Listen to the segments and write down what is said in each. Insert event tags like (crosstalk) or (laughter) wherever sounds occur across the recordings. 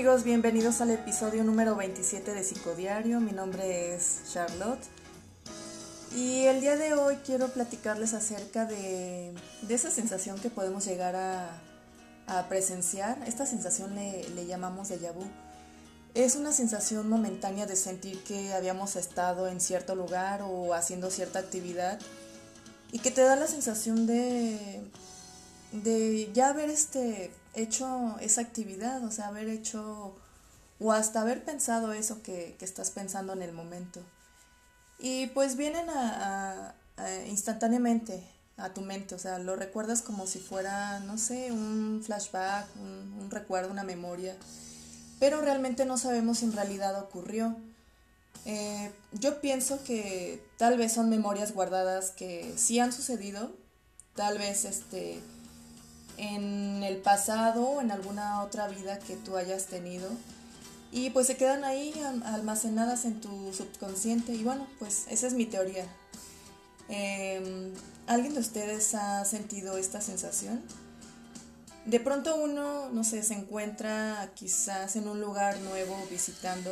amigos, bienvenidos al episodio número 27 de Psicodiario. Mi nombre es Charlotte y el día de hoy quiero platicarles acerca de, esa sensación que podemos llegar a, presenciar. Esta sensación le, llamamos de vu. Es una sensación momentánea de sentir que habíamos estado en cierto lugar o haciendo cierta actividad y que te da la sensación de, de ya haber este, hecho esa actividad, o sea, haber hecho o hasta haber pensado eso que, estás pensando en el momento. Y pues vienen a, instantáneamente a tu mente, o sea, lo recuerdas como si fuera, no sé, un flashback, un, recuerdo, una memoria, pero realmente no sabemos si en realidad ocurrió. Eh, yo pienso que tal vez son memorias guardadas que sí han sucedido, tal vez este en el pasado o en alguna otra vida que tú hayas tenido y pues se quedan ahí almacenadas en tu subconsciente y bueno, pues esa es mi teoría. Em, ¿Alguien de ustedes ha sentido esta sensación? De pronto uno, no sé, se encuentra quizás en un lugar nuevo visitando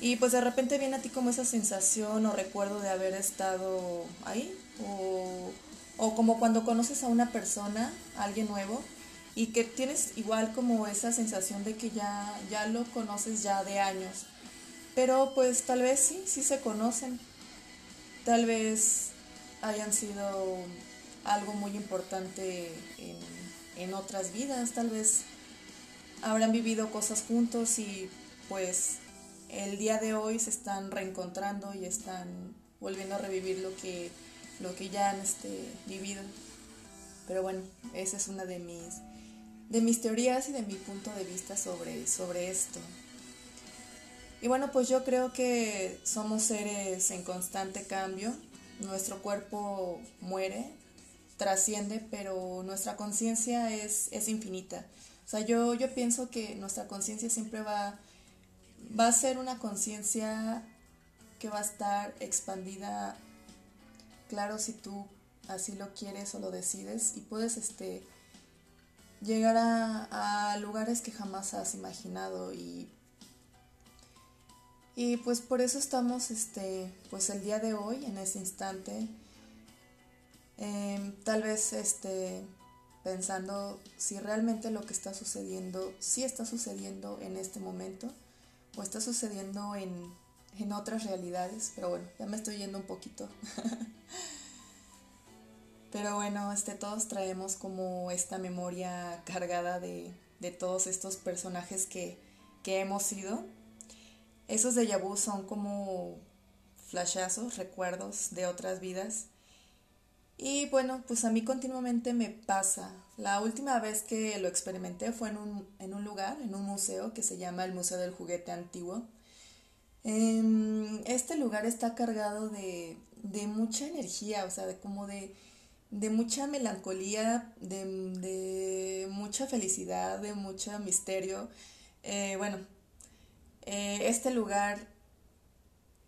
y pues de repente viene a ti como esa sensación o recuerdo de haber estado ahí o como cuando conoces a una persona, a alguien nuevo, y que tienes igual como esa sensación de que ya, ya lo conoces ya de años. Pero pues tal vez sí, sí se conocen. Tal vez hayan sido algo muy importante en, en otras vidas, tal vez habrán vivido cosas juntos y pues el día de hoy se están reencontrando y están volviendo a revivir lo que lo que ya han este, vivido. Pero bueno, esa es una de mis, de mis teorías y de mi punto de vista sobre, sobre esto. Y bueno, pues yo creo que somos seres en constante cambio. Nuestro cuerpo muere, trasciende, pero nuestra conciencia es, es infinita. O sea, yo, yo pienso que nuestra conciencia siempre va, va a ser una conciencia que va a estar expandida claro si tú así lo quieres o lo decides y puedes este llegar a, lugares que jamás has imaginado y y pues por eso estamos este pues el día de hoy en ese instante em, tal vez este pensando si realmente lo que está sucediendo sí está sucediendo en este momento o está sucediendo en en otras realidades, pero bueno, ya me estoy yendo un poquito. (laughs) pero bueno, este, todos traemos como esta memoria cargada de, de todos estos personajes que, que hemos sido. Esos de vu son como flashazos, recuerdos de otras vidas. Y bueno, pues a mí continuamente me pasa. La última vez que lo experimenté fue en un, en un lugar, en un museo que se llama el Museo del Juguete Antiguo. Em, este lugar está cargado de, mucha energía, o sea, de como de, mucha melancolía, de, mucha felicidad, de mucho misterio. Eh, bueno, eh, este lugar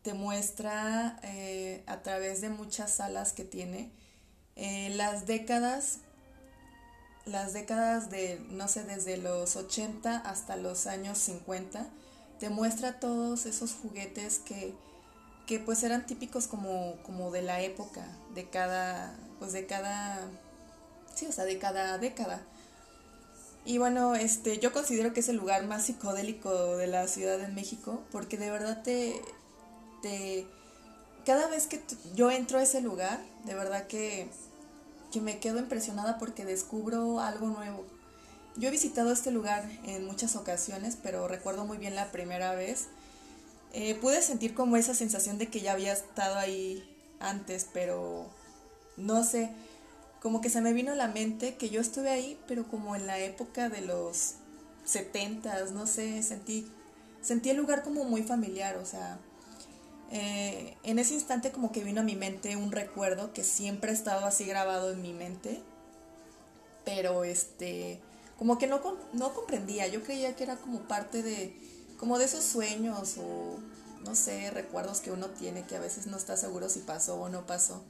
te muestra eh, a través de muchas salas que tiene las décadas las décadas de no sé desde los 80 hasta los años 50 te muestra todos esos juguetes que, que pues eran típicos como, como de la época, de cada, pues de cada, sí, o sea, de cada década. Y bueno, este, yo considero que es el lugar más psicodélico de la Ciudad de México, porque de verdad te, te cada vez que yo entro a ese lugar, de verdad que, que me quedo impresionada porque descubro algo nuevo. Yo he visitado este lugar en muchas ocasiones, pero recuerdo muy bien la primera vez. Eh, pude sentir como esa sensación de que ya había estado ahí antes, pero no sé, como que se me vino a la mente que yo estuve ahí, pero como en la época de los setentas, no sé, sentí, sentí el lugar como muy familiar, o sea, eh, en ese instante como que vino a mi mente un recuerdo que siempre ha estado así grabado en mi mente, pero este, como que no, no comprendía, yo creía que era como parte de, como de esos sueños o, no sé, recuerdos que uno tiene que a veces no está seguro si pasó o no pasó.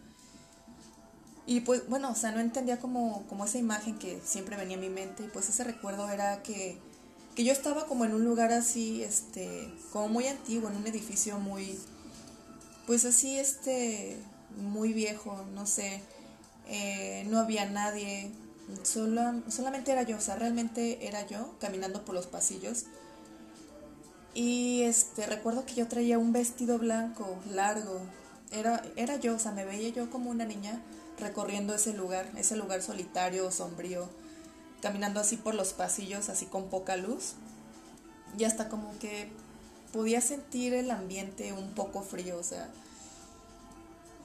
Y pues bueno, o sea, no entendía como, como esa imagen que siempre venía a mi mente. Y pues ese recuerdo era que, que yo estaba como en un lugar así, este, como muy antiguo, en un edificio muy, pues así, este, muy viejo, no sé, eh, no había nadie, solo, solamente era yo, o sea, realmente era yo caminando por los pasillos. Y este, recuerdo que yo traía un vestido blanco, largo. Era, era yo, o sea, me veía yo como una niña recorriendo ese lugar, ese lugar solitario, sombrío, caminando así por los pasillos, así con poca luz. Y hasta como que podía sentir el ambiente un poco frío, o sea.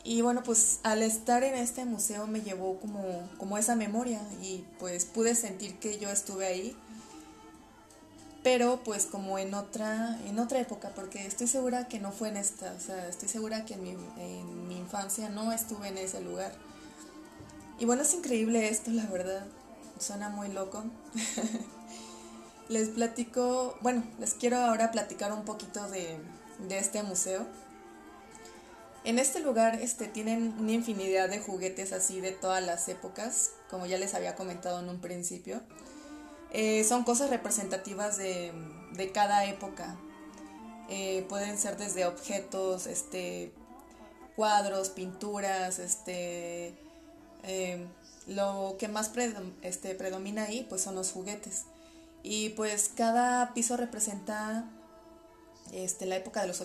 Y bueno, pues al estar en este museo me llevó como, como esa memoria y pues pude sentir que yo estuve ahí pero pues como en otra, en otra época, porque estoy segura que no fue en esta, o sea, estoy segura que en mi, en mi infancia no estuve en ese lugar. Y bueno, es increíble esto, la verdad, suena muy loco. (laughs) les platico, bueno, les quiero ahora platicar un poquito de, de este museo. En este lugar este, tienen una infinidad de juguetes así de todas las épocas, como ya les había comentado en un principio. Eh, son cosas representativas de, cada época. Eh, pueden ser desde objetos, este, cuadros, pinturas, este, eh, lo que más este, predomina ahí pues son los juguetes. Y pues cada piso representa este, la época de los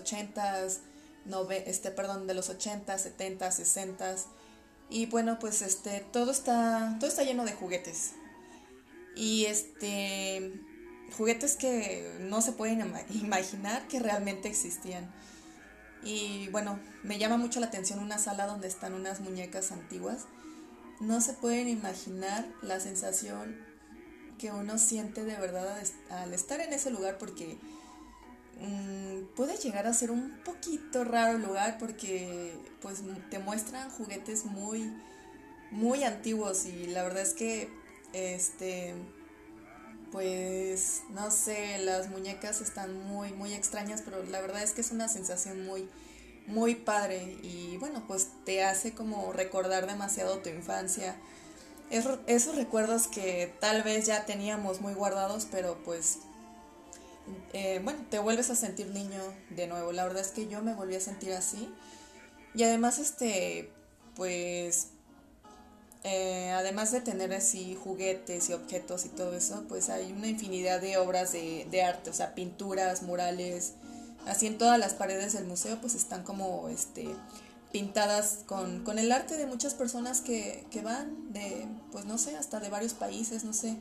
80s, este, perdón, de los 80, 70, 60 y bueno, pues este todo está todo está lleno de juguetes. Y este juguetes que no se pueden imaginar que realmente existían. Y bueno, me llama mucho la atención una sala donde están unas muñecas antiguas. No se pueden imaginar la sensación que uno siente de verdad al estar en ese lugar porque mm, puede llegar a ser un poquito raro el lugar porque pues te muestran juguetes muy muy antiguos y la verdad es que este, pues no sé, las muñecas están muy, muy extrañas, pero la verdad es que es una sensación muy, muy padre y bueno, pues te hace como recordar demasiado tu infancia. esos recuerdos que tal vez ya teníamos muy guardados, pero pues, eh, bueno, te vuelves a sentir niño de nuevo. La verdad es que yo me volví a sentir así. Y además, este, pues eh, además de tener así juguetes y objetos y todo eso, pues hay una infinidad de obras de, de, arte, o sea, pinturas, murales, así en todas las paredes del museo pues están como este pintadas con, con el arte de muchas personas que, que van de, pues no sé, hasta de varios países, no sé.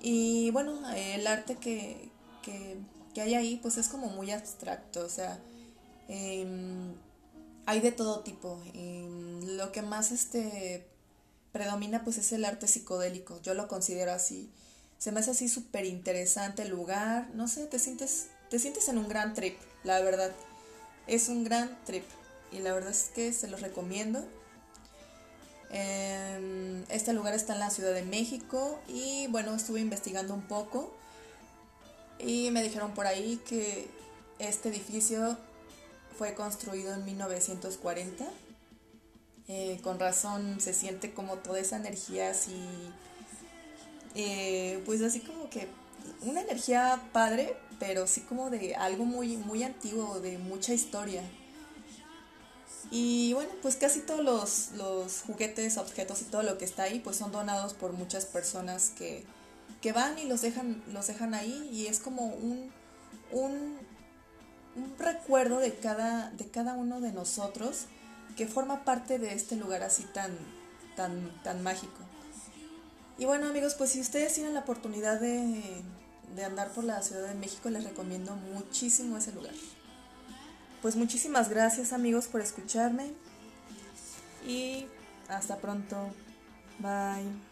Y bueno, el arte que, que, que hay ahí pues es como muy abstracto, o sea, em, hay de todo tipo. Y lo que más este predomina pues es el arte psicodélico. Yo lo considero así. Se me hace así súper interesante el lugar. No sé, te sientes, te sientes en un gran trip, la verdad. Es un gran trip. Y la verdad es que se los recomiendo. Em, este lugar está en la Ciudad de México y bueno, estuve investigando un poco y me dijeron por ahí que este edificio fue construido en 1940. Eh, con razón se siente como toda esa energía así, eh, pues así como que una energía padre, pero sí como de algo muy, muy antiguo, de mucha historia. Y bueno, pues casi todos los, los, juguetes, objetos y todo lo que está ahí, pues son donados por muchas personas que, que van y los dejan, los dejan ahí y es como un, un un recuerdo de cada, de cada uno de nosotros que forma parte de este lugar así tan, tan, tan mágico. Y bueno amigos, pues si ustedes tienen la oportunidad de, de andar por la Ciudad de México, les recomiendo muchísimo ese lugar. Pues muchísimas gracias amigos por escucharme y hasta pronto. Bye.